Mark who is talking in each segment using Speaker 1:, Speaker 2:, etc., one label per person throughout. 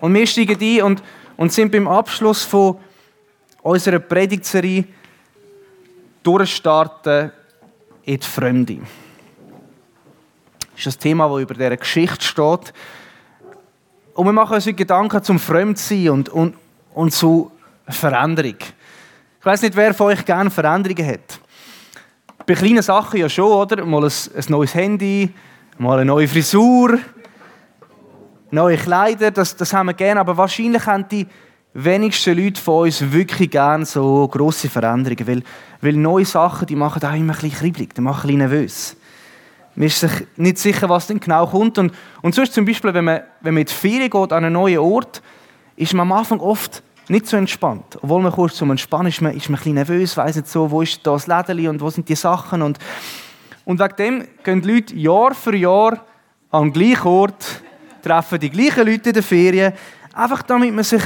Speaker 1: Und wir steigen ein und, und sind beim Abschluss von unserer Predigtserie durchstarten in die Fremde. Das ist das Thema, das über dieser Geschichte steht. Und wir machen uns Gedanken zum Fremdsein und, und, und zu Veränderung. Ich weiß nicht, wer von euch gerne Veränderungen hat. Bei kleinen Sachen ja schon, oder? Mal ein, ein neues Handy, mal eine neue Frisur, neue Kleider, das, das haben wir gerne. Aber wahrscheinlich haben die wenigsten Leute von uns wirklich gerne so grosse Veränderungen. Weil, weil neue Sachen, die machen auch immer ein bisschen kribbelig, die machen ein bisschen nervös. Man ist sich nicht sicher, was denn genau kommt. Und, und sonst zum Beispiel, wenn man, wenn man in die Ferien geht an einen neuen Ort, ist man am Anfang oft nicht so entspannt. Obwohl man kurz zum Entspannen ist, man, ist man ein bisschen nervös, weiß nicht so, wo ist das Lädeli und wo sind die Sachen. Und, und wegen dem gehen die Leute Jahr für Jahr den gleichen Ort, treffen die gleichen Leute in den Ferien, einfach damit man sich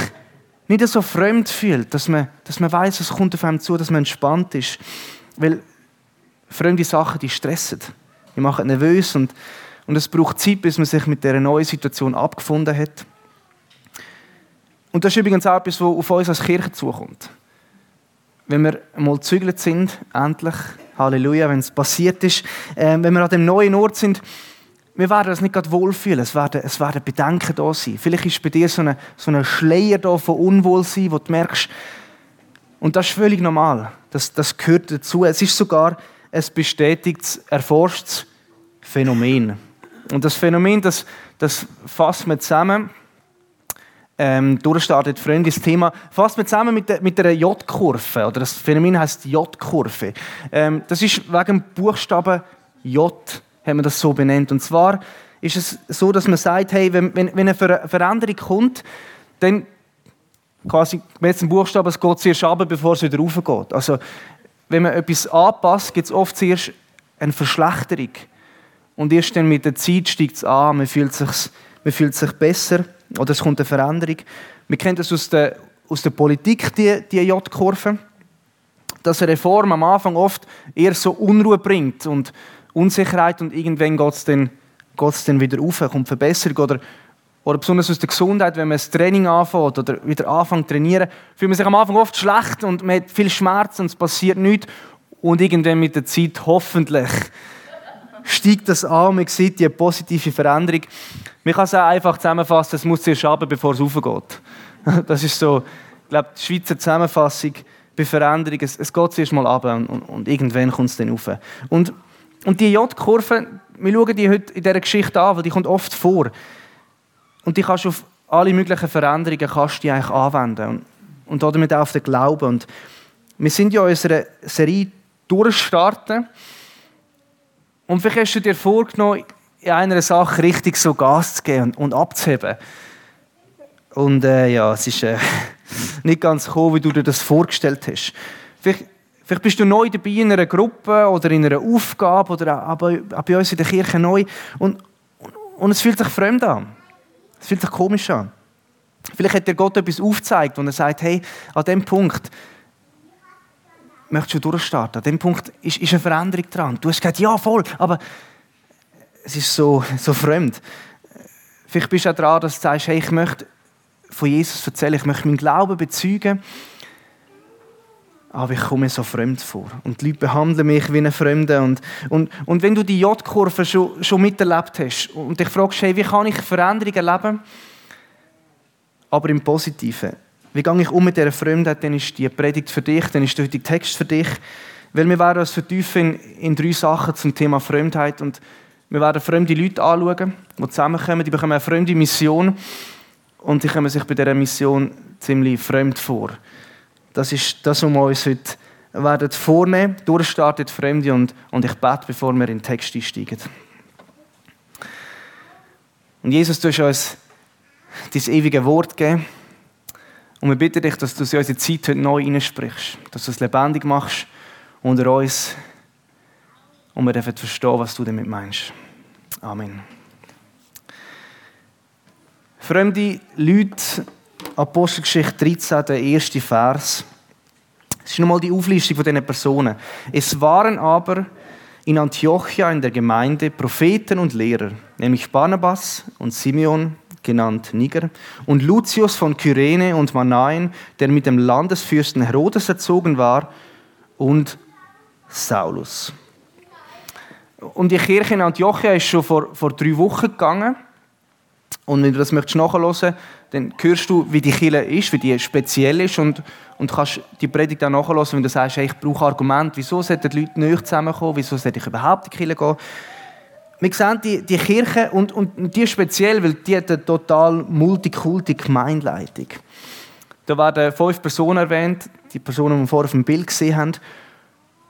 Speaker 1: nicht so fremd fühlt, dass man, dass man weiß, es kommt auf einem zu, dass man entspannt ist. Weil fremde Sachen, die stressen. Die machen nervös und, und es braucht Zeit, bis man sich mit dieser neuen Situation abgefunden hat. Und das ist übrigens auch etwas, was auf uns als Kirche zukommt. Wenn wir mal gezügelt sind, endlich, Halleluja, wenn es passiert ist, äh, wenn wir an dem neuen Ort sind, wir werden uns nicht gerade wohlfühlen, es werden, es werden Bedenken da sein. Vielleicht ist bei dir so ein so eine Schleier da von Unwohlsein, wo du merkst, und das ist völlig normal, das, das gehört dazu. Es ist sogar ein bestätigtes, erforschtes Phänomen. Und das Phänomen, das, das fasst man zusammen, ähm, durchstartet Freunde das Thema, fasst man zusammen mit der, mit der J-Kurve, oder das Phänomen heißt J-Kurve. Ähm, das ist wegen dem Buchstaben J, haben wir das so benannt. Und zwar ist es so, dass man sagt, hey, wenn, wenn, wenn eine Veränderung kommt, dann quasi mit dem Buchstaben, es geht zuerst runter, bevor es wieder raufgeht. Also, wenn man etwas anpasst, gibt es oft zuerst eine Verschlechterung. Und erst dann mit der Zeit steigt es an, man fühlt sich, man fühlt sich besser oder es kommt eine Veränderung. Wir kennen das aus der, aus der Politik, die, die J-Kurve, dass eine Reform am Anfang oft eher so Unruhe bringt und Unsicherheit und irgendwann geht es dann, dann wieder auf, kommt Verbesserung oder, oder besonders aus der Gesundheit, wenn man das Training anfängt oder wieder anfängt zu trainieren, fühlt man sich am Anfang oft schlecht und man hat viel Schmerz und es passiert nichts und irgendwann mit der Zeit hoffentlich steigt das an, man sieht die positive Veränderung. Man kann es auch einfach zusammenfassen, es muss zuerst runter, bevor es raufgeht. Das ist so, ich glaube, die Schweizer Zusammenfassung bei Veränderung. Es, es geht zuerst mal runter und, und, und irgendwann kommt es dann rauf. Und, und die J-Kurve, wir schauen die heute in dieser Geschichte an, weil die kommt oft vor. Und die kannst du auf alle möglichen Veränderungen kannst die eigentlich anwenden. Und, und damit auch auf den Glauben. Und wir sind ja in unserer Serie durchstarten. Und vielleicht hast du dir vorgenommen, in einer Sache richtig so Gas zu geben und, und abzuheben. Und äh, ja, es ist äh, nicht ganz gekommen, wie du dir das vorgestellt hast. Vielleicht, vielleicht, bist du neu dabei in einer Gruppe oder in einer Aufgabe oder auch bei, uns in der Kirche neu und, und, und es fühlt sich fremd an. Es fühlt sich komisch an. Vielleicht hat dir Gott etwas aufgezeigt und er sagt, hey, an dem Punkt möchtest du durchstarten. An dem Punkt ist, ist eine Veränderung dran. Du hast gesagt, ja, voll, aber es ist so, so fremd. Vielleicht bist du auch dran, dass du sagst, hey, ich möchte von Jesus erzählen, ich möchte meinen Glauben bezeugen, aber ich komme so fremd vor. Und die Leute behandeln mich wie einen Fremden. Und, und, und wenn du die J-Kurve schon, schon miterlebt hast und dich fragst, hey, wie kann ich Veränderungen erleben, aber im Positiven, wie gehe ich um mit dieser Fremdheit, dann ist die Predigt für dich, dann ist der heutige Text für dich. Weil wir werden uns vertiefen in, in drei Sachen zum Thema Fremdheit und wir werden fremde Leute anschauen, die zusammenkommen, die bekommen eine fremde Mission und die kommen sich bei dieser Mission ziemlich fremd vor. Das ist das, was wir uns heute werden vornehmen. Durchstartet Fremde und, und ich bete, bevor wir in den Text einsteigen. Und Jesus, du hast uns dein ewige Wort gegeben. Und wir bitten dich, dass du in unsere Zeit heute neu hineinsprichst, dass du es lebendig machst unter uns und wir dürfen verstehen, was du damit meinst. Amen. Fremde Leute, Apostelgeschichte 13, der erste Vers. Es ist nochmal die Auflistung von diesen Personen. Es waren aber in Antiochia in der Gemeinde Propheten und Lehrer, nämlich Barnabas und Simeon, genannt Niger, und Lucius von Kyrene und Manaen, der mit dem Landesfürsten Herodes erzogen war, und Saulus. Und die Kirche in Antiochia ist schon vor, vor drei Wochen gegangen. Und wenn du das möchtest nachhören, dann hörst du, wie die Kirche ist, wie die speziell ist und, und kannst die Predigt auch nachhören, wenn du sagst, hey, ich brauche Argumente, wieso sollten die Leute nicht zusammenkommen, wieso sollte ich überhaupt in die Kirche gehen. Wir sehen die, die Kirche und, und die speziell, weil die hat eine total multikulti Gemeinleitung. Da werden fünf Personen erwähnt, die Personen, die wir vorher auf dem Bild gesehen haben.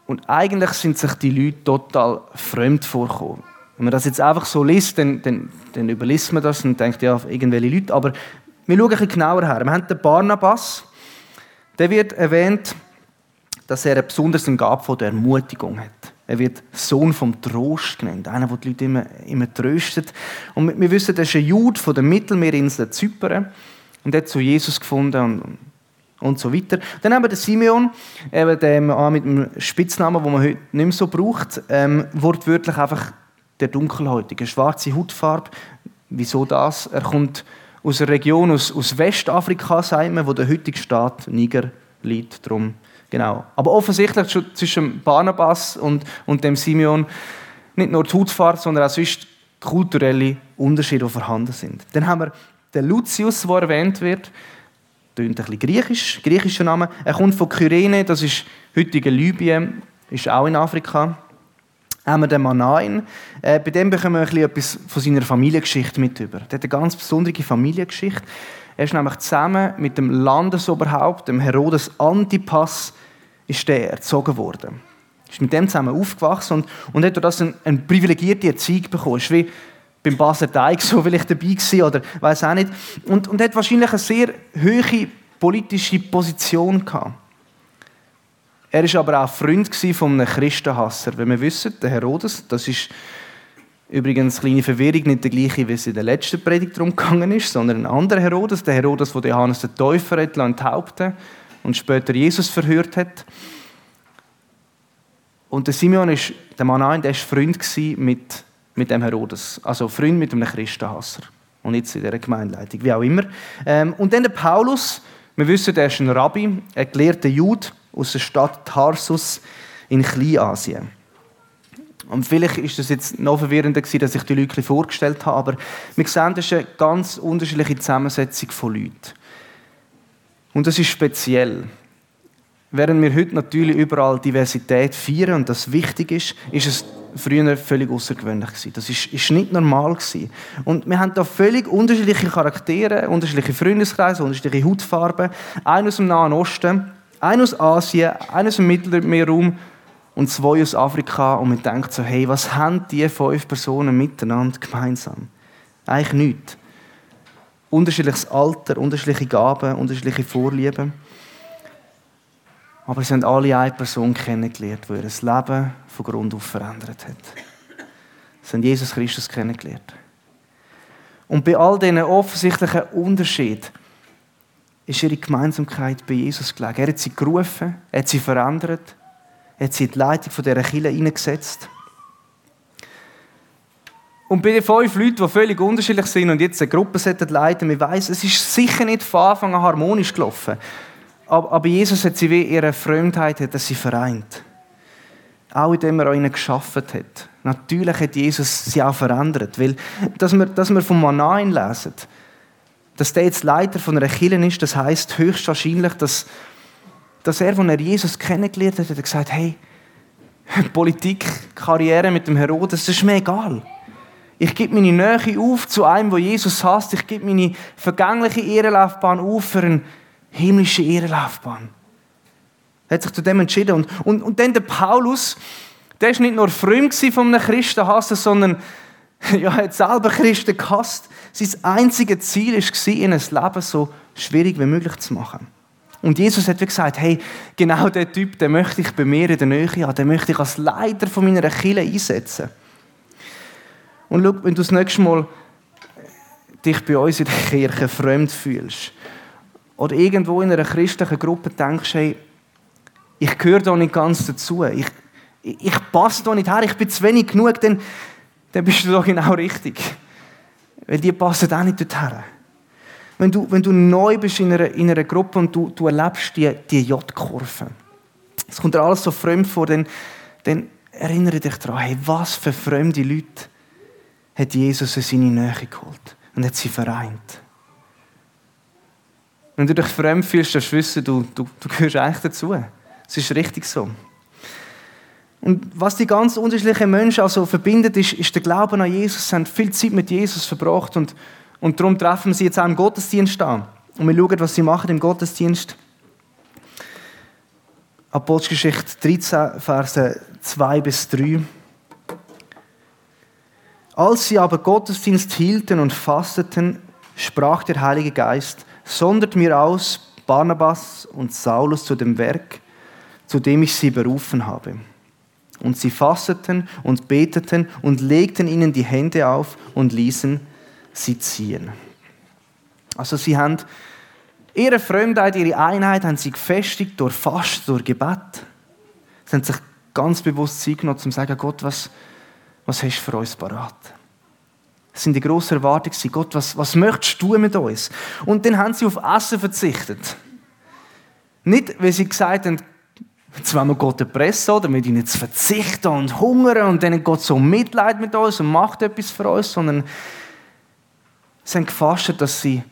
Speaker 1: Und eigentlich sind sich die Leute total fremd vorgekommen. Wenn man das jetzt einfach so liest, dann, dann, dann überliest man das und denkt, ja, irgendwelche Leute. Aber wir schauen ein bisschen genauer her. Wir haben den Barnabas. Der wird erwähnt, dass er eine besondere Gabe von der Ermutigung hat. Er wird Sohn vom Trost genannt, einer, der die Leute immer, immer tröstet. Und wir wissen, er ist ein Jude von der Mittelmeerinsel Zypern und hat zu Jesus gefunden und, und so weiter. Dann haben wir den Simeon, eben den, mit dem Spitznamen, den man heute nicht mehr so braucht, ähm, wortwörtlich einfach der Dunkelhäutige, schwarze Hautfarbe. Wieso das? Er kommt aus einer Region aus, aus Westafrika, sagen wir, wo der heutige Staat Niger liegt. Drum, genau. Aber offensichtlich zwischen Barnabas und, und dem Simeon nicht nur die Hautfarbe, sondern auch sonst kulturelle Unterschiede, die vorhanden sind. Dann haben wir den Lucius, der erwähnt wird. Tönt ein bisschen griechisch, griechischer Name. Er kommt von Kyrene, das ist heutige Libyen, ist auch in Afrika wir den Manain. Äh, bei dem bekommen wir ein etwas von seiner Familiengeschichte mit über. Der hat eine ganz besondere Familiengeschichte. Er ist nämlich zusammen mit dem Landesoberhaupt, dem Herodes Antipas, ist der erzogen worden. Ist mit dem zusammen aufgewachsen und, und hat durch das eine, eine privilegierte Erziehung bekommen. Ist wie beim Basel Teig so vielleicht dabei gewesen oder weiß auch nicht. Und, und hat wahrscheinlich eine sehr hohe politische Position gehabt. Er war aber auch Freund von einem Christenhasser. Wenn wir wissen, der Herodes, das ist übrigens eine kleine Verwirrung, nicht der gleiche, wie es in der letzten Predigt darum gegangen ist, sondern ein anderer Herodes, der Herodes, der Johannes den Täufer enthaupten und später Jesus verhört hat. Und der Simeon ist, der Mann der war Freund mit, mit dem Herodes, also Freund mit einem Christenhasser. Und jetzt in dieser Gemeinleitung, wie auch immer. Ähm, und dann der Paulus, wir wissen, er ist ein Rabbi, ein gelehrter Jude, aus der Stadt Tarsus in Kleinasien. Und vielleicht ist das jetzt noch verwirrender gewesen, dass ich die Leute vorgestellt habe, aber wir sehen, das ist eine ganz unterschiedliche Zusammensetzung von Leuten. Und das ist speziell. Während wir heute natürlich überall Diversität feiern und das wichtig ist, ist es früher völlig außergewöhnlich gewesen. Das ist, ist nicht normal gewesen. Und wir haben da völlig unterschiedliche Charaktere, unterschiedliche Freundeskreise, unterschiedliche Hautfarben. Einer aus dem Nahen Osten, einer aus Asien, einer aus dem Mittelmeerraum und zwei aus Afrika. Und man denkt so, hey, was haben diese fünf Personen miteinander gemeinsam? Eigentlich nichts. Unterschiedliches Alter, unterschiedliche Gaben, unterschiedliche Vorlieben. Aber sie haben alle eine Person kennengelernt, die ihr Leben von Grund auf verändert hat. Sie haben Jesus Christus kennengelernt. Und bei all diesen offensichtlichen Unterschieden ist ihre Gemeinsamkeit bei Jesus gelegen. Er hat sie gerufen, er hat sie verändert, er hat sie in die Leitung von dieser Kirche hineingesetzt. Und bei den fünf Leuten, die völlig unterschiedlich sind und jetzt eine Gruppe leiten wir weiss, es ist sicher nicht von Anfang an harmonisch gelaufen. Aber Jesus hat sie wie ihre Fremdheit hat sie vereint. Auch indem er ihnen geschaffen hat. Natürlich hat Jesus sie auch verändert. Weil, dass wir, dass wir vom Manain lesen, dass der jetzt Leiter von einer Kirche ist, das heißt höchstwahrscheinlich, dass, dass er, als er Jesus kennengelernt hat, hat gesagt, hey, Politik, Karriere mit dem Herodes, das ist mir egal. Ich gebe meine Nähe auf zu einem, wo Jesus hasst. Ich gebe meine vergängliche Ehrenlaufbahn auf für eine himmlische Ehrenlaufbahn. Er hat sich zu dem entschieden. Und, und, und dann der Paulus, der ist nicht nur frömm von einem Christenhassen, sondern ja, hat selber Christen gehasst. Sein einziges Ziel war, ihnen das Leben so schwierig wie möglich zu machen. Und Jesus hat gesagt, hey, genau der Typ, den möchte ich bei mir in der Nähe haben, den möchte ich als Leiter von meiner Kirche einsetzen. Und schau, wenn du das nächste Mal dich bei uns in der Kirche fremd fühlst oder irgendwo in einer christlichen Gruppe denkst, hey, ich gehöre da nicht ganz dazu, ich, ich passe da nicht her, ich bin zu wenig genug, dann, dann bist du da genau richtig. Weil die passen auch nicht dorthin. wenn du, wenn du neu bist in einer, in einer Gruppe und du, du erlebst die, die J-Kurve. Es kommt dir alles so fremd vor, dann, dann erinnere dich daran, hey, was für fremde Leute hat Jesus in seine Nähe geholt und hat sie vereint. Wenn du dich fremd fühlst, dann wissen, du, du, du gehörst eigentlich dazu. Es ist richtig so. Und was die ganz unterschiedlichen Menschen also verbindet, ist, ist der Glaube an Jesus. Sie haben viel Zeit mit Jesus verbracht und, und darum treffen wir sie jetzt auch im Gottesdienst an. Und wir schauen, was sie machen im Gottesdienst. Apostelgeschichte 13, Verse 2 bis 3. Als sie aber Gottesdienst hielten und fasteten, sprach der Heilige Geist, sondert mir aus Barnabas und Saulus zu dem Werk, zu dem ich sie berufen habe. Und sie fasteten und beteten und legten ihnen die Hände auf und ließen sie ziehen. Also sie haben ihre Fremdheit, ihre Einheit haben sie gefestigt durch Fast, durch Gebet. Sie haben sich ganz bewusst Zeit genommen, um zu sagen, Gott, was, was hast du für uns parat? Das sind die grossen Erwartungen. Gott, was, was möchtest du mit uns? Und dann haben sie auf Essen verzichtet. Nicht, weil sie gesagt haben, Jetzt wollen wir Gott erpressen, oder mit ihnen zu verzichten und hungern und dann Gott so Mitleid mit uns und macht etwas für uns, sondern sie haben gefastet, dass sie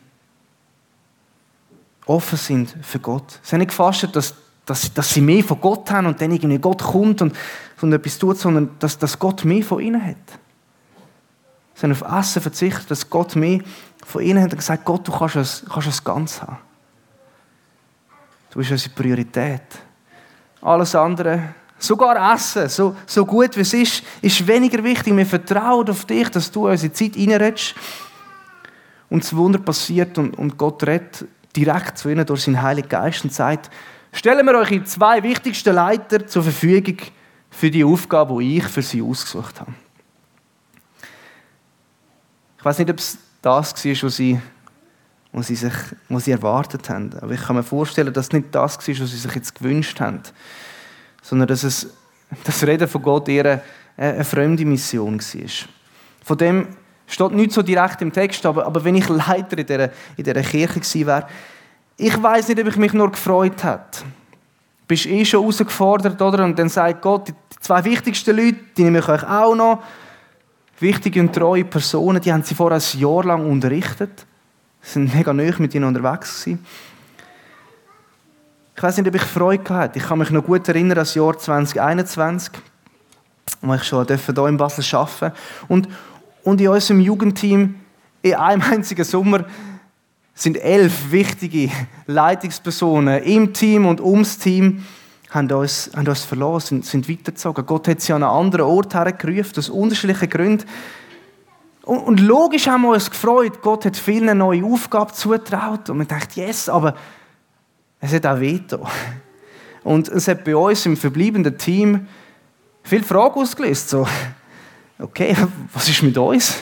Speaker 1: offen sind für Gott. Sie haben nicht gefastet, dass, dass, dass sie mehr von Gott haben und dann irgendwie Gott kommt und, und etwas tut, sondern dass, dass Gott mehr von ihnen hat. Sie haben auf Essen verzichtet, dass Gott mehr von ihnen hat und gesagt, Gott, du kannst es, kannst es ganz haben. Du bist unsere Priorität. Alles andere, sogar Essen, so, so gut wie es ist, ist weniger wichtig. Wir vertrauen auf dich, dass du unsere Zeit reinredest. Und das Wunder passiert und, und Gott redet direkt zu ihnen durch seinen Heiligen Geist und sagt, stellen wir euch die zwei wichtigsten Leiter zur Verfügung für die Aufgabe, die ich für sie ausgesucht habe. Ich weiß nicht, ob es das war, was sie, was sie, sich, was sie erwartet haben. Aber ich kann mir vorstellen, dass es nicht das war, was sie sich jetzt gewünscht haben. Sondern dass es, das Reden von Gott eher eine, eine fremde Mission war. Von dem steht nicht so direkt im Text, aber, aber wenn ich Leiter in dieser, in dieser Kirche gewesen wäre, ich weiß nicht, ob ich mich nur gefreut hätte. Bist eh schon herausgefordert, oder? Und dann sagt Gott, die zwei wichtigsten Leute, die nehme ich euch auch noch wichtige und treue Personen, die haben sie vor ein Jahr lang unterrichtet. Sie sind mega neu mit ihnen unterwegs gewesen. Ich weiß nicht, ob ich Freude hatte. Ich kann mich noch gut erinnern an das Jahr 2021, wo ich schon hier in Basel arbeiten und, und in unserem Jugendteam in einem einzigen Sommer sind elf wichtige Leitungspersonen im Team und ums Team haben uns, haben uns verloren, sind, sind weitergezogen. Gott hat sie an einen anderen Ort hergerufen, aus unterschiedlichen Gründen. Und, logisch haben wir uns gefreut, Gott hat vielen eine neue Aufgabe zutraut und man dachte, yes, aber es hat auch Veto. Und es hat bei uns im verbleibenden Team viele Fragen ausgelöst. So, okay, was ist mit uns?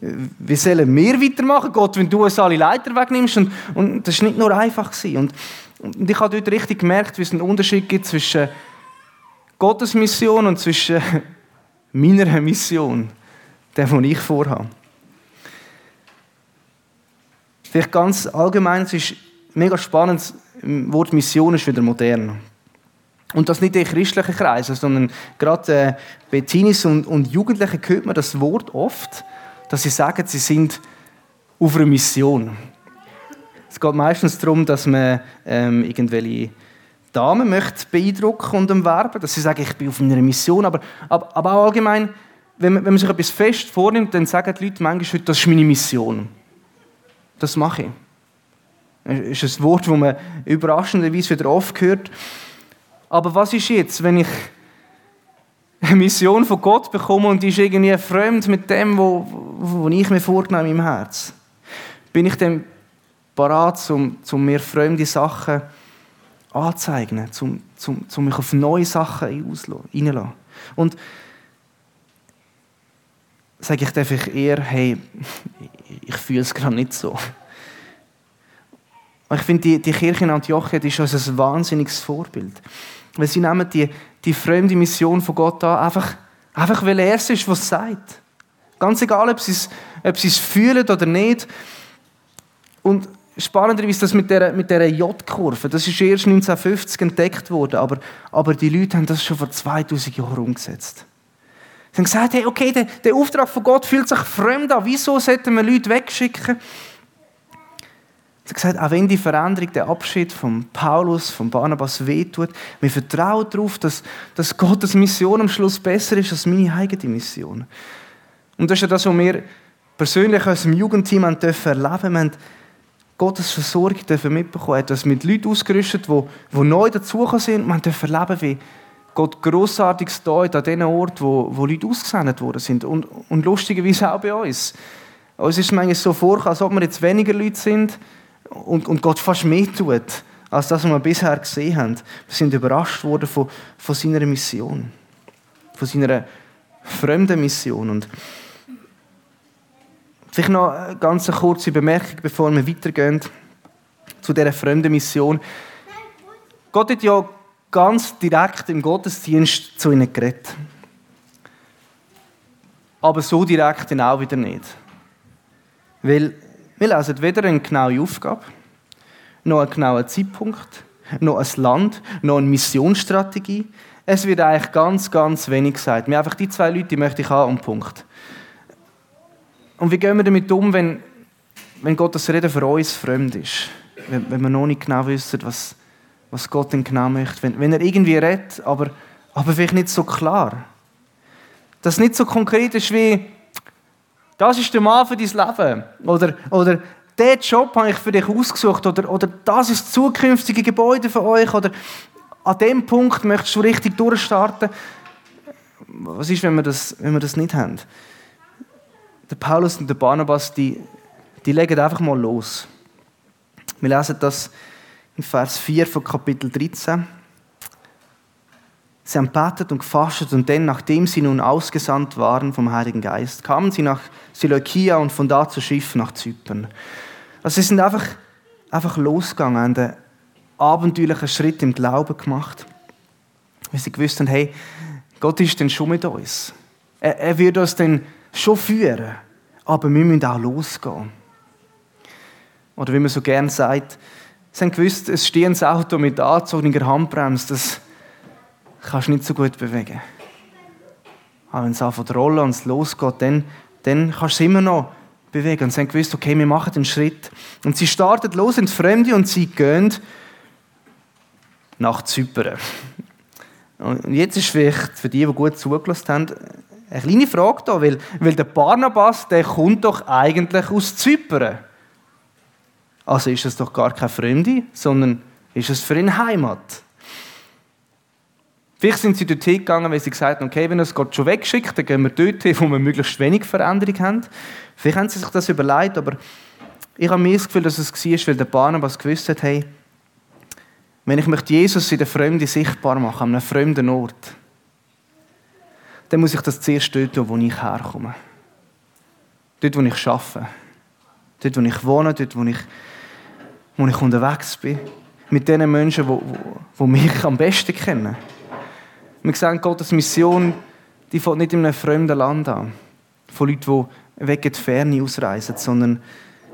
Speaker 1: Wie sollen wir weitermachen, Gott, wenn du uns alle Leiter wegnimmst? Und, und das war nicht nur einfach. Und und ich habe dort richtig gemerkt, wie es einen Unterschied gibt zwischen Gottes Mission und zwischen meiner Mission, der, die ich vorhabe. Vielleicht ganz allgemein, es ist mega spannend, das Wort Mission ist wieder modern. Und das nicht in christlichen Kreisen, sondern gerade äh, bei Teenies und, und Jugendlichen hört man das Wort oft, dass sie sagen, sie sind auf einer Mission. Es geht meistens darum, dass man ähm, irgendwelche Damen möchte beeindrucken und umwerben, dass sie sagen, ich bin auf einer Mission. Aber, aber, aber auch allgemein, wenn man, wenn man sich etwas fest vornimmt, dann sagen die Leute manchmal, das ist meine Mission. Das mache ich. Das ist ein Wort, das man überraschenderweise wieder oft hört. Aber was ist jetzt, wenn ich eine Mission von Gott bekomme und die ist irgendwie fremd mit dem, was ich mir in meinem Herz? Bin ich dann parat, um, um mir fremde Sachen anzuzeigen, um, um, um mich auf neue Sachen einzulassen. Und sage ich einfach eher, hey, ich fühle es gerade nicht so. ich finde, die, die Kirche in Antiochia ist uns ein wahnsinniges Vorbild. Weil sie nehmen die, die fremde Mission von Gott an, einfach, einfach weil er es ist, was sagt. Ganz egal, ob sie es, ob es fühlen oder nicht. Und spannenderweise das mit dieser, mit dieser J-Kurve, das ist erst 1950 entdeckt worden, aber, aber die Leute haben das schon vor 2000 Jahren umgesetzt. Sie haben gesagt, hey, okay, der, der Auftrag von Gott fühlt sich fremd an, wieso sollten wir Leute wegschicken? Sie haben gesagt, auch wenn die Veränderung, der Abschied von Paulus, von Barnabas wehtut, wir vertrauen darauf, dass, dass Gottes Mission am Schluss besser ist als meine eigene Mission. Und das ist ja das, was wir persönlich aus dem Jugendteam erleben dürfen. Wir haben Gottes Versorgung dürfen mitbekommen, hat das mit Leuten ausgerüstet, die, die neu dazugekommen sind. Man dürfen erleben, wie Gott Grossartiges tut an den Orten, wo, wo Leute ausgesendet worden sind. Und, und lustigerweise auch bei uns. Uns ist manchmal so vor, als ob wir jetzt weniger Leute sind und, und Gott fast mehr tut, als das, was wir bisher gesehen haben. Wir sind überrascht worden von, von seiner Mission. Von seiner fremden Mission. Und Vielleicht noch eine ganz kurze Bemerkung, bevor wir weitergehen zu dieser fremden Mission. Gott hat ja ganz direkt im Gottesdienst zu ihnen geredet. Aber so direkt dann auch wieder nicht. Weil wir lesen weder eine genaue Aufgabe, noch einen genauen Zeitpunkt, noch ein Land, noch eine Missionsstrategie. Es wird eigentlich ganz, ganz wenig gesagt. Mir einfach die zwei Leute, die möchte ich haben und Punkt. Und wie gehen wir damit um, wenn, wenn Gottes Reden für uns fremd ist? Wenn, wenn wir noch nicht genau wissen, was, was Gott denn genau möchte. Wenn, wenn er irgendwie redet, aber, aber vielleicht nicht so klar. Das nicht so konkret ist wie, das ist der Mann für dein Leben. Oder, oder diesen Job habe ich für dich ausgesucht. Oder, oder das ist das zukünftige Gebäude für euch. Oder an dem Punkt möchtest du richtig durchstarten. Was ist, wenn wir das, wenn wir das nicht haben? der Paulus und der Barnabas, die, die legen einfach mal los. Wir lesen das in Vers 4 von Kapitel 13. Sie haben betet und gefastet und dann, nachdem sie nun ausgesandt waren vom Heiligen Geist, kamen sie nach Seleukia und von da zu Schiff nach Zypern. Also sie sind einfach, einfach losgegangen, haben einen abenteuerlichen Schritt im Glauben gemacht, weil sie gewusst haben, hey, Gott ist denn schon mit uns. Er, er wird uns dann schon führen, aber wir müssen auch losgehen. Oder wie man so gerne sagt, sie haben gewusst, es steht ein Auto mit angezogener Handbremse, das kannst du nicht so gut bewegen. Aber wenn es anfängt rollen und es losgeht, dann, dann kannst du es immer noch bewegen. Und sie haben gewusst, okay, wir machen den Schritt. Und sie starten los ins Fremde und sie gehen nach Zypern. Und jetzt ist vielleicht für die, die gut zugelassen haben, eine kleine Frage da, weil, weil der Barnabas, der kommt doch eigentlich aus Zypern. Also ist es doch gar kein Fremde, sondern ist es für ihn Heimat. Vielleicht sind sie dort hingegangen, weil sie gesagt haben, okay, wenn es Gott schon wegschickt, dann gehen wir dort hin, wo wir möglichst wenig Veränderung haben. Vielleicht haben sie sich das überlegt, aber ich habe mir das Gefühl, dass es war, weil der Barnabas gewusst hat, hey, wenn ich möchte Jesus in der Fremde sichtbar machen, an einem fremden Ort, dann muss ich das zuerst dort tun, wo ich herkomme. Dort, wo ich arbeite. Dort, wo ich wohne, dort, wo ich, wo ich unterwegs bin. Mit den Menschen, die, mich am besten kennen. Wir sehen, Gottes Mission, die fängt nicht in einem fremden Land an. Von Leuten, die weg in die Ferne ausreisen, sondern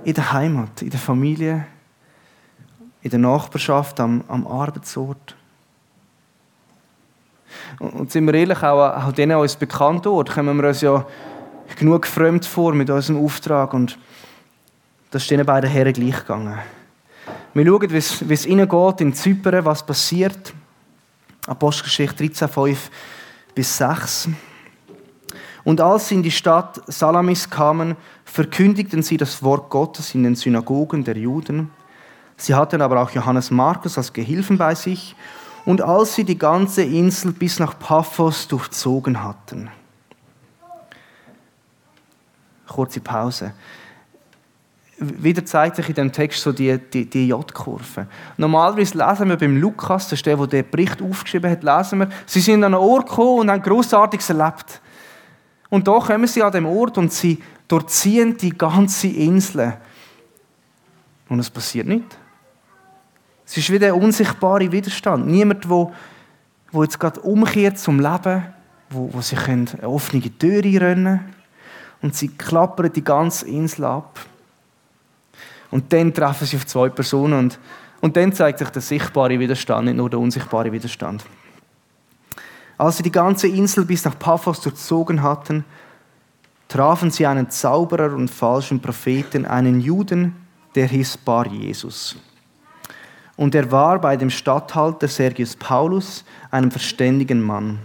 Speaker 1: in der Heimat, in der Familie, in der Nachbarschaft, am, am Arbeitsort. Und sind wir ehrlich, auch, auch denen uns bekannten Ort kommen wir uns ja genug fremd vor mit unserem Auftrag. Und das ist den beiden Herren gleich gegangen. Wir schauen, wie es, wie es ihnen geht in Zypern, was passiert. Apostelgeschichte 13, 5 bis 6. Und als sie in die Stadt Salamis kamen, verkündigten sie das Wort Gottes in den Synagogen der Juden. Sie hatten aber auch Johannes Markus als Gehilfen bei sich und als sie die ganze Insel bis nach Paphos durchzogen hatten. Kurze Pause. Wieder zeigt sich in dem Text so die, die, die J-Kurve. Normalerweise lesen wir beim Lukas, das ist der, der den Bericht aufgeschrieben hat, lesen wir, sie sind an einen Ort gekommen und haben Grossartiges erlebt. Und da kommen sie an dem Ort und sie durchziehen die ganze Insel. Und es passiert nicht. Es ist wie der unsichtbare Widerstand. Niemand, der, der jetzt gerade umkehrt zum Leben, wo, wo sie eine offene Tür reinrennen und sie klappern die ganze Insel ab. Und dann treffen sie auf zwei Personen und, und dann zeigt sich der sichtbare Widerstand, nicht nur der unsichtbare Widerstand. Als sie die ganze Insel bis nach Paphos durchzogen hatten, trafen sie einen Zauberer und falschen Propheten, einen Juden, der hieß Bar Jesus. Und er war bei dem Statthalter Sergius Paulus, einem verständigen Mann.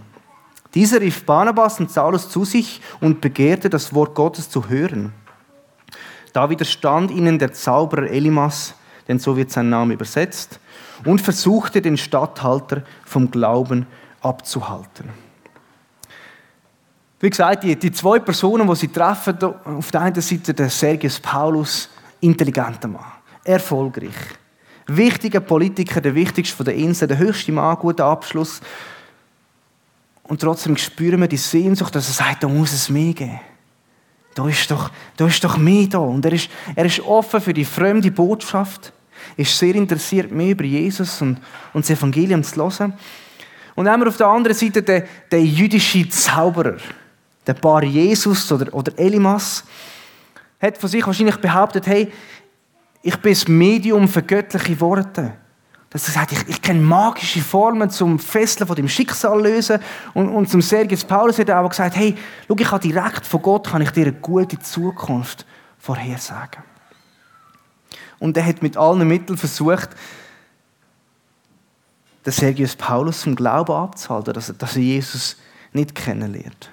Speaker 1: Dieser rief Barnabas und Saulus zu sich und begehrte, das Wort Gottes zu hören. Da widerstand ihnen der Zauberer Elimas, denn so wird sein Name übersetzt, und versuchte den Statthalter vom Glauben abzuhalten. Wie gesagt, die, die zwei Personen, die sie treffen, auf der einen Seite der Sergius Paulus, intelligenter Mann, erfolgreich, wichtiger Politiker, der wichtigste von der Insel, der höchste Mann, guter Abschluss. Und trotzdem spüren wir die Sehnsucht, dass er sagt, da muss es mehr geben. Da ist doch, da ist doch mehr da. Und er ist, er ist offen für die fremde Botschaft, ist sehr interessiert, mehr über Jesus und, und das Evangelium zu hören. Und dann haben wir auf der anderen Seite den, den jüdischen Zauberer, der Bar Jesus oder, oder Elimas, hat von sich wahrscheinlich behauptet, hey, ich bin das Medium für göttliche Worte. Dass er sagt, ich, ich kenne magische Formen zum Fesseln von dem Schicksal lösen. Und, und zum Sergius Paulus hat er auch gesagt, hey, schau, ich kann direkt von Gott kann ich dir eine gute Zukunft vorhersagen. Und er hat mit allen Mitteln versucht, den Sergius Paulus zum Glauben abzuhalten, dass er, dass er Jesus nicht kennenlernt.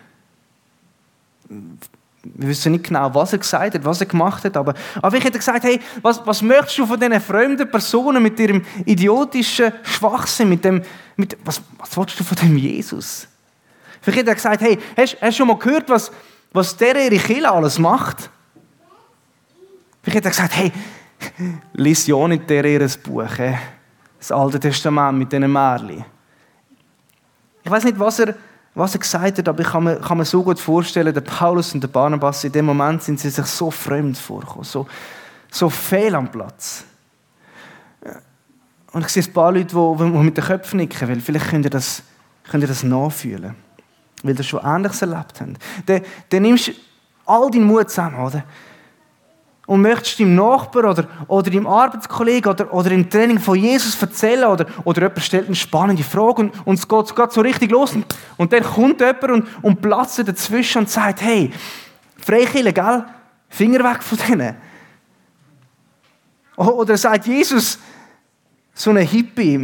Speaker 1: Wir wissen nicht genau, was er gesagt hat, was er gemacht hat, aber, aber ich hätte gesagt, hey, was, was möchtest du von diesen fremden Personen mit ihrem idiotischen Schwachsinn, mit dem, mit, was, was willst du von dem Jesus? Vielleicht hätte er gesagt, hey, hast, du schon mal gehört, was, was der ihre Kirche alles macht? Vielleicht hätte er gesagt, hey, lies ja nicht der ihr Buch, hey? das Alte Testament mit diesen Märchen. Ich weiß nicht, was er was er gesagt hat, aber ich kann mir, kann mir so gut vorstellen, der Paulus und der Barnabas, in dem Moment sind sie sich so fremd vorgekommen, so, so fehl am Platz. Und ich sehe ein paar Leute, die, mit den Köpfen nicken, weil vielleicht könnt ihr das, könnt ihr das nachfühlen, weil ihr schon Ähnliches erlebt habt. Dann, dann nimmst du all deinen Mut zusammen, oder? Und möchtest deinem Nachbar oder, oder deinem Arbeitskollegen oder, oder im Training von Jesus erzählen oder, oder jemand stellt eine spannende Frage und, und es geht, geht so richtig los und, und dann kommt jemand und, und platzt dazwischen und sagt, hey, Freikille, gell? Finger weg von denen. Oder sagt Jesus, so ein Hippie,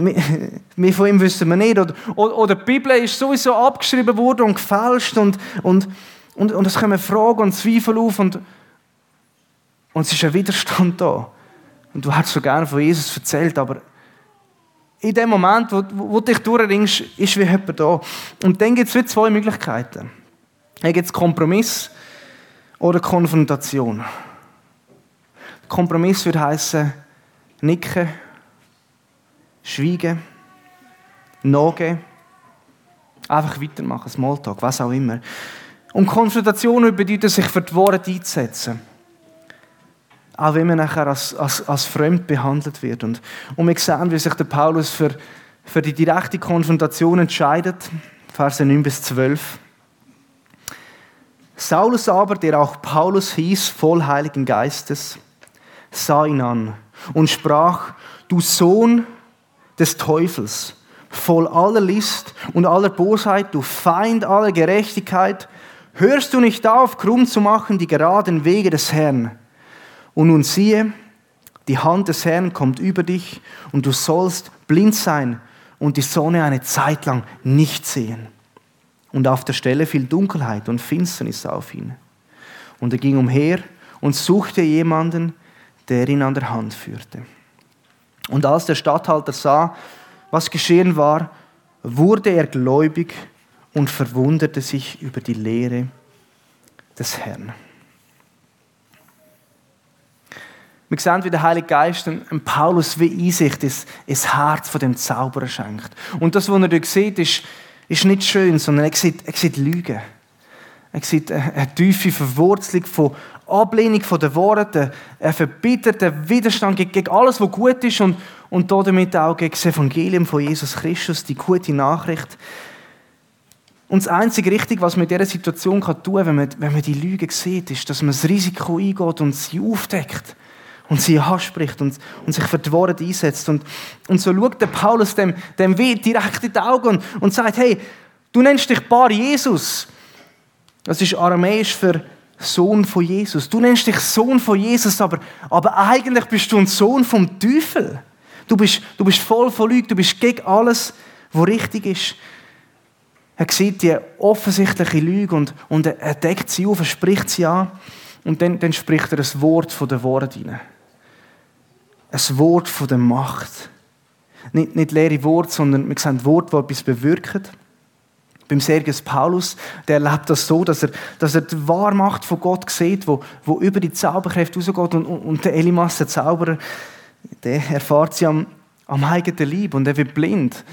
Speaker 1: mehr von ihm wissen wir nicht. Oder, oder die Bibel ist sowieso abgeschrieben worden und gefälscht und, und, und, und es kommen Fragen und Zweifel auf und, und es ist ein Widerstand da. Und du hättest so gerne von Jesus erzählt, aber in dem Moment, wo, wo du dich durchringst, ist wie jemand da. Und dann gibt es zwei Möglichkeiten. Dann gibt es Kompromiss oder Konfrontation. Kompromiss würde heißen nicken, schweigen, nachgeben, einfach weitermachen, Smalltalk, was auch immer. Und Konfrontation bedeutet, sich für die Worte einzusetzen auch wenn man nachher als, als, als fremd behandelt wird. Und, und wir sehen, wie sich der Paulus für, für die direkte Konfrontation entscheidet. Verse 9 bis 12. Saulus aber, der auch Paulus hieß, voll Heiligen Geistes, sah ihn an und sprach, du Sohn des Teufels, voll aller List und aller Bosheit, du Feind aller Gerechtigkeit, hörst du nicht auf, krumm zu machen die geraden Wege des Herrn? Und nun siehe, die Hand des Herrn kommt über dich und du sollst blind sein und die Sonne eine Zeit lang nicht sehen. Und auf der Stelle fiel Dunkelheit und Finsternis auf ihn. Und er ging umher und suchte jemanden, der ihn an der Hand führte. Und als der Statthalter sah, was geschehen war, wurde er gläubig und verwunderte sich über die Lehre des Herrn. Wir sehen, wie der Heilige Geist dem Paulus wie Einsicht ins, ins Herz von dem Zauberer schenkt. Und das, was er dort sieht, ist, ist nicht schön, sondern er sieht, er sieht Lügen. Er sieht eine tiefe Verwurzelung von Ablehnung von den Worten, ein verbitterter Widerstand gegen alles, was gut ist und, und damit auch gegen das Evangelium von Jesus Christus, die gute Nachricht. Und das einzige Richtige, was man in dieser Situation tun kann, wenn man, wenn man die Lüge sieht, ist, dass man das Risiko eingeht und sie aufdeckt und sie anspricht und, und sich für die Worte einsetzt. Und, und so schaut der Paulus dem, dem Weh direkt in die Augen und, und sagt, hey, du nennst dich Bar Jesus. Das ist aramäisch für Sohn von Jesus. Du nennst dich Sohn von Jesus, aber, aber eigentlich bist du ein Sohn vom Teufel. Du bist, du bist voll von Lügen, du bist gegen alles, was richtig ist. Er sieht die offensichtliche Lüge und, und er deckt sie auf, er spricht sie an und dann, dann spricht er ein Wort von der Wort hinein. Ein Wort von der Macht. Nicht, nicht leere Worte, sondern wir sehen Wort, das etwas bewirkt. Beim Sergius Paulus, der erlebt das so, dass er, dass er die Wahrmacht von Gott sieht, wo, wo über die Zauberkräfte rausgeht. Und, und, und der Elimas, der Zauberer, der erfahrt sie am, am eigenen Leib und er wird blind.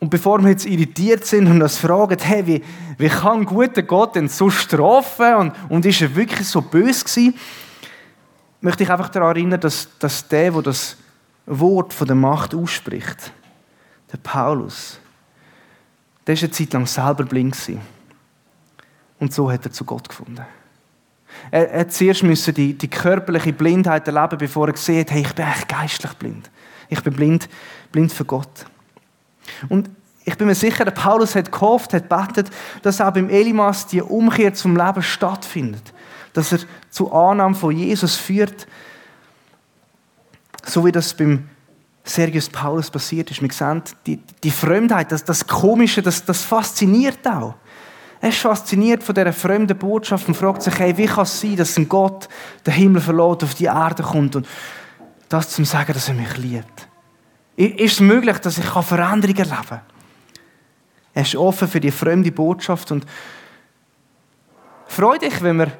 Speaker 1: Und bevor wir jetzt irritiert sind und uns fragen, hey, wie, wie kann ein guter Gott denn so strafen und, und ist er wirklich so böse gewesen, möchte ich einfach daran erinnern, dass, dass der, der das Wort von der Macht ausspricht, der Paulus, der war eine Zeit lang selber blind. Und so hat er zu Gott gefunden. Er, er zuerst müssen die, die körperliche Blindheit erleben, bevor er gesehen hat, hey, ich bin eigentlich geistlich blind. Ich bin blind, blind für Gott. Und ich bin mir sicher, der Paulus hat gehofft, hat betet, dass auch beim Elimas die Umkehr zum Leben stattfindet. Dass er zur Annahme von Jesus führt, so wie das beim Sergius Paulus passiert ist. Wir sehen, die, die Fremdheit, das, das Komische, das, das fasziniert auch. Er ist fasziniert von dieser fremden Botschaft und fragt sich, hey, wie kann es sein, dass ein Gott den Himmel verlässt, auf die Erde kommt und das zum sagen, dass er mich liebt. Ist es möglich, dass ich Veränderungen erleben kann? Er ist offen für die fremde Botschaft und freu dich, wenn wir,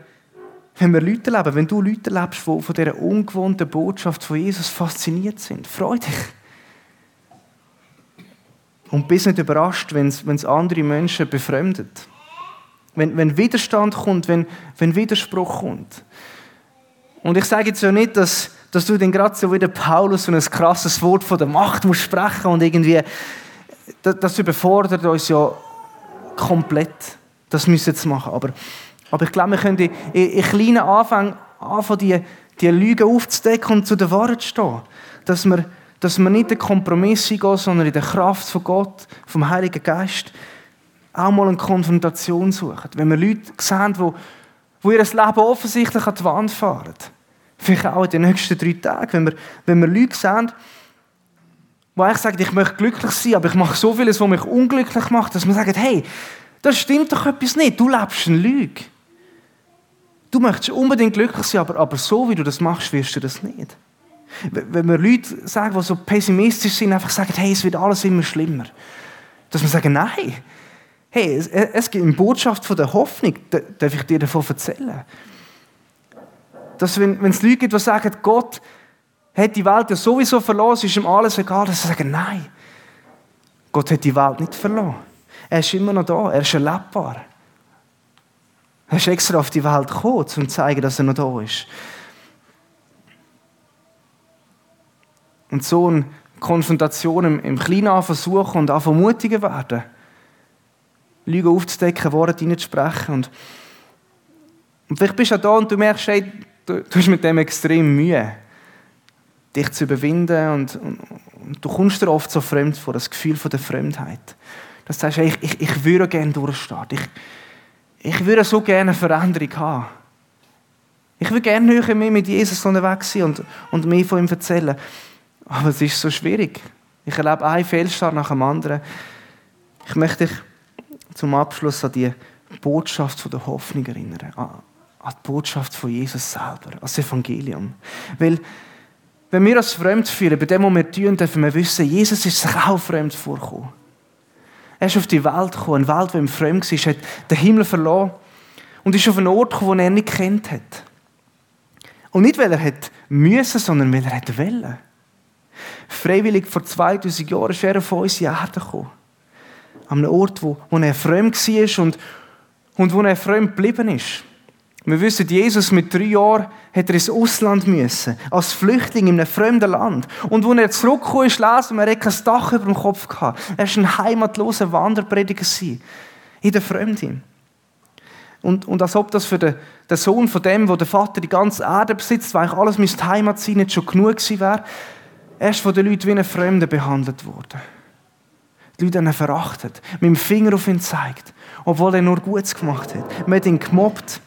Speaker 1: wenn wir Leute leben, wenn du Leute lebst, die von dieser ungewohnten Botschaft von Jesus fasziniert sind. Freu dich. Und bist nicht überrascht, wenn es andere Menschen befremdet. Wenn, wenn Widerstand kommt, wenn, wenn Widerspruch kommt. Und ich sage jetzt ja nicht, dass, dass du dann gerade so wie der Paulus so ein krasses Wort von der Macht musst sprechen und irgendwie, das, das überfordert uns ja komplett. Das müssen wir jetzt machen. Aber, aber ich glaube, wir können in, in kleinen Anfängen anfangen, die, die Lügen aufzudecken und zu der Wahrheit zu stehen. Dass wir, dass wir nicht den Kompromiss eingehen, sondern in der Kraft von Gott, vom Heiligen Geist, auch mal eine Konfrontation suchen. Wenn wir Leute sehen, die, die ihr Leben offensichtlich an die Wand fahren. Vielleicht auch in den nächsten drei Tagen. Wenn wir, wenn wir Leute sehen, die eigentlich sagen, ich möchte glücklich sein, aber ich mache so vieles, was mich unglücklich macht, dass man sagt, hey, das stimmt doch etwas nicht. Du lebst eine Lüge. Du möchtest unbedingt glücklich sein, aber, aber so wie du das machst, wirst du das nicht. Wenn wir Leute sagen, die so pessimistisch sind, einfach sagen, hey, es wird alles immer schlimmer. Dass wir sagen, nein, Hey, es, es gibt eine Botschaft von der Hoffnung, darf ich dir davon erzählen. Dass, wenn, wenn es Leute gibt, die sagen, Gott hat die Welt ja sowieso verloren, ist ihm alles egal, dass sie sagen, nein, Gott hat die Welt nicht verloren. Er ist immer noch da, er ist erlebbar. Er ist extra auf die Welt gekommen, um zu zeigen, dass er noch da ist. Und so eine Konfrontation im, Kleinen versuchen und auch vermutigen werden Lügen aufzudecken, Worte hineinzusprechen. Und, und vielleicht bist du da und du merkst, hey, du, du hast mit dem extrem Mühe, dich zu überwinden und, und, und, du kommst dir oft so fremd vor, das Gefühl von der Fremdheit. Dass du sagst, hey, ich, ich, würde gerne durchstehen. Ich, ich würde so gerne eine Veränderung haben. Ich würde gerne näher mit Jesus unterwegs sein und, und mehr von ihm erzählen. Aber es ist so schwierig. Ich erlebe einen Fehlstart nach dem anderen. Ich möchte dich zum Abschluss an die Botschaft der Hoffnung erinnern. An die Botschaft von Jesus selber, an das Evangelium. Weil, wenn wir uns fremd fühlen, bei dem, was wir tun, dürfen wir wissen, Jesus ist sich auch fremd vorgekommen. Er ist auf die Welt gekommen, eine Welt, die ihm fremd war, hat den Himmel verloren und ist auf einen Ort gekommen, den er nicht kennt hat. Und nicht, weil er hat müssen, sondern weil er wollen. Freiwillig vor 2000 Jahren ist er auf unsere Erde gekommen an einem Ort, wo, wo er fremd war und, und wo er fremd geblieben ist. Wir wissen, Jesus mit drei Jahren hat er ins Ausland müssen, als Flüchtling in einem fremden Land. Und als er zurückgekommen ist, lesen wir, er kein Dach über dem Kopf gehabt. Er war ein heimatloser Wanderprediger in der Fremde. Und, und als ob das für den, den Sohn von dem, wo der Vater die ganze Erde besitzt, weil eigentlich alles müsste Heimat sein, nicht schon genug gewesen wäre, er ist von den Leuten wie ein Fremder behandelt worden. Die Leute haben ihn verachtet, mit dem Finger auf ihn gezeigt, obwohl er nur Gutes gemacht hat. Man hat ihn gemobbt.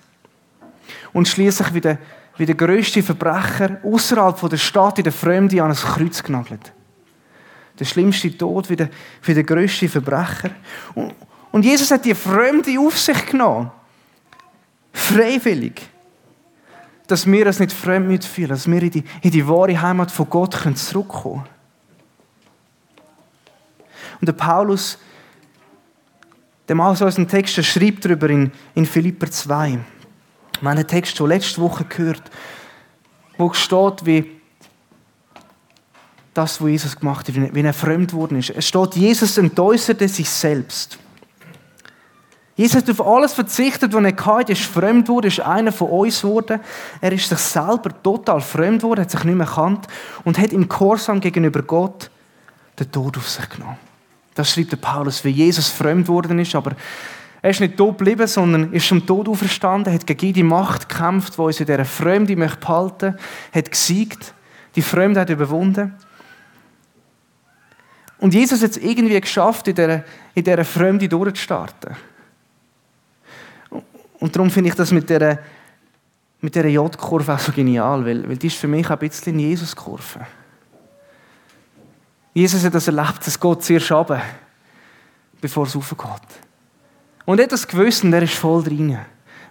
Speaker 1: Und schließlich wie der, wie der grösste Verbrecher außerhalb der Stadt in der Fremde an ein Kreuz genagelt. Der schlimmste Tod wie der, wie der grösste Verbrecher. Und, und Jesus hat die Fremde auf sich genommen. Freiwillig. Dass wir es nicht fremd fühlen, dass wir in die, in die wahre Heimat von Gott zurückkommen können. Und der Paulus, der mal so einen Text schreibt darüber in, in Philipper 2. Wir haben einen Text schon letzte Woche gehört, wo steht, wie das, was Jesus gemacht hat, wie er fremd worden ist. Es steht, Jesus entäußerte sich selbst. Jesus hat auf alles verzichtet, was er hatte. Er ist fremd geworden, ist einer von uns geworden. Er ist sich selber total fremd geworden, hat sich nicht mehr erkannt und hat im Korsam gegenüber Gott den Tod auf sich genommen. Das schreibt der Paulus, wie Jesus fremd geworden ist, aber er ist nicht tot geblieben, sondern ist zum Tod auferstanden, hat gegen die Macht gekämpft, die uns in dieser Fremde behalten möchte, hat gesiegt, die Fremde hat überwunden. Und Jesus hat es irgendwie geschafft, in dieser, in dieser Fremde durchzustarten. Und darum finde ich das mit dieser, mit dieser J-Kurve auch so genial, weil, weil die ist für mich auch ein bisschen eine Jesus-Kurve. Jesus hat das erlebt, dass Gott zuerst runter, bevor es raufgeht. Und er hat das gewusst und er ist voll drin.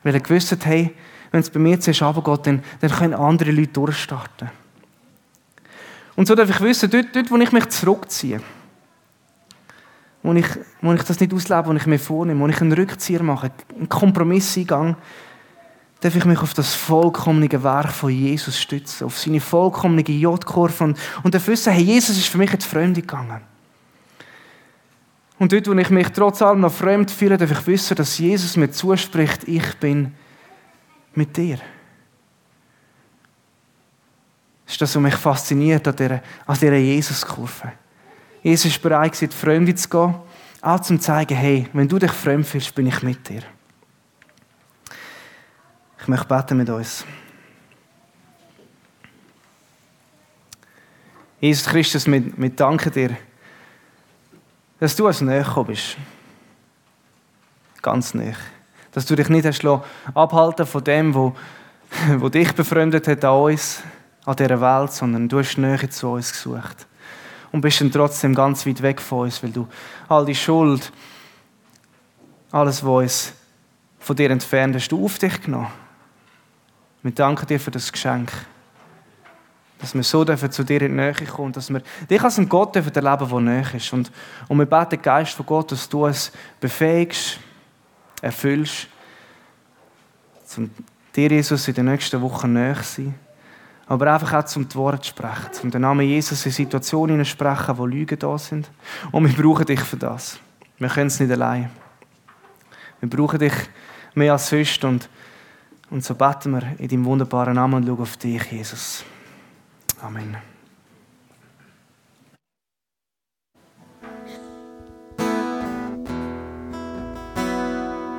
Speaker 1: Weil er gewusst hat, hey, wenn es bei mir zuerst runtergeht, dann, dann können andere Leute durchstarten. Und so darf ich wissen, dort, dort wo ich mich zurückziehe, wo ich, wo ich das nicht auslebe, wo ich mir vornehme, wo ich einen Rückzieher mache, einen Kompromiss eingehe, darf ich mich auf das vollkommene Werk von Jesus stützen, auf seine vollkommene J-Kurve und, und darf wissen, hey, Jesus ist für mich jetzt Fremde gegangen. Und dort, wo ich mich trotz allem noch fremd fühle, darf ich wissen, dass Jesus mir zuspricht, ich bin mit dir. Das ist das, was mich fasziniert an dieser, an Jesus-Kurve. Jesus ist bereit, in die Fremde zu gehen, auch zum zu zeigen, hey, wenn du dich fremd fühlst, bin ich mit dir. Ich möchte beten mit uns. Jesus Christus, wir, wir danken dir, dass du als näher bist. Ganz näher. Dass du dich nicht hast abhalten von dem, wo, wo dich befreundet hat an uns, an dieser Welt, sondern du hast Nähe zu uns gesucht und bist dann trotzdem ganz weit weg von uns, weil du all die Schuld, alles, was uns von dir entfernt, hast du auf dich genommen. Wir danken dir für das Geschenk, dass wir so dürfen zu dir in die Nähe kommen, dass wir dich als einen Gott dürfen erleben, der näher ist. Und, und wir beten, Geist von Gott, dass du es befähigst, erfüllst, zum dir, Jesus, in den nächsten Wochen näher sein aber einfach auch zum Wort zu sprechen, zum den Namen Jesus in Situationen zu sprechen, wo Lügen da sind. Und wir brauchen dich für das. Wir können es nicht allein. Wir brauchen dich mehr als sonst und, und so beten wir in deinem wunderbaren Namen und schauen auf dich, Jesus. Amen.